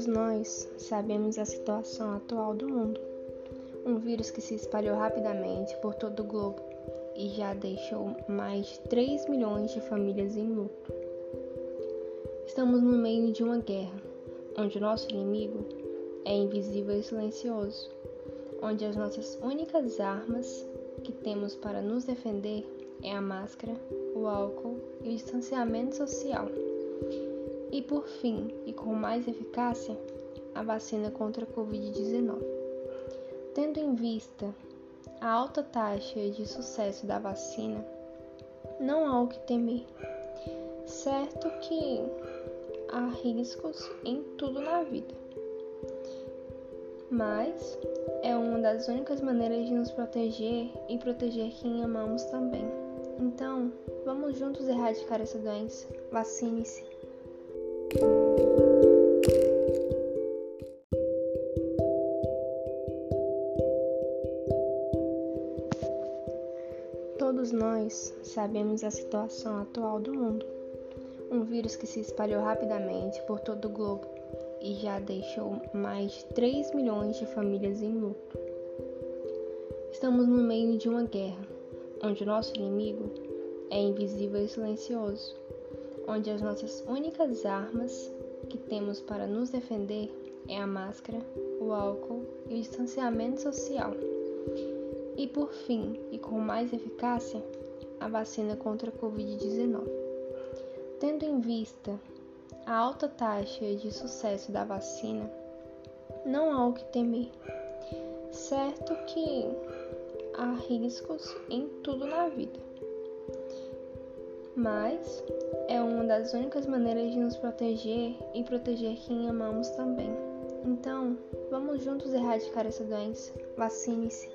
Todos nós sabemos a situação atual do mundo. Um vírus que se espalhou rapidamente por todo o globo e já deixou mais de 3 milhões de famílias em luto. Estamos no meio de uma guerra, onde o nosso inimigo é invisível e silencioso, onde as nossas únicas armas que temos para nos defender é a máscara, o álcool e o distanciamento social. E por fim, e com mais eficácia, a vacina contra a Covid-19. Tendo em vista a alta taxa de sucesso da vacina, não há o que temer. Certo que há riscos em tudo na vida, mas é uma das únicas maneiras de nos proteger e proteger quem amamos também. Então, vamos juntos erradicar essa doença. Vacine-se. Todos nós sabemos a situação atual do mundo. Um vírus que se espalhou rapidamente por todo o globo e já deixou mais de 3 milhões de famílias em luto. Estamos no meio de uma guerra, onde o nosso inimigo é invisível e silencioso, onde as nossas únicas armas que temos para nos defender é a máscara, o álcool e o distanciamento social. E por fim, e com mais eficácia, a vacina contra a Covid-19. Tendo em vista a alta taxa de sucesso da vacina, não há o que temer. Certo que há riscos em tudo na vida, mas é uma das únicas maneiras de nos proteger e proteger quem amamos também. Então, vamos juntos erradicar essa doença. Vacine-se.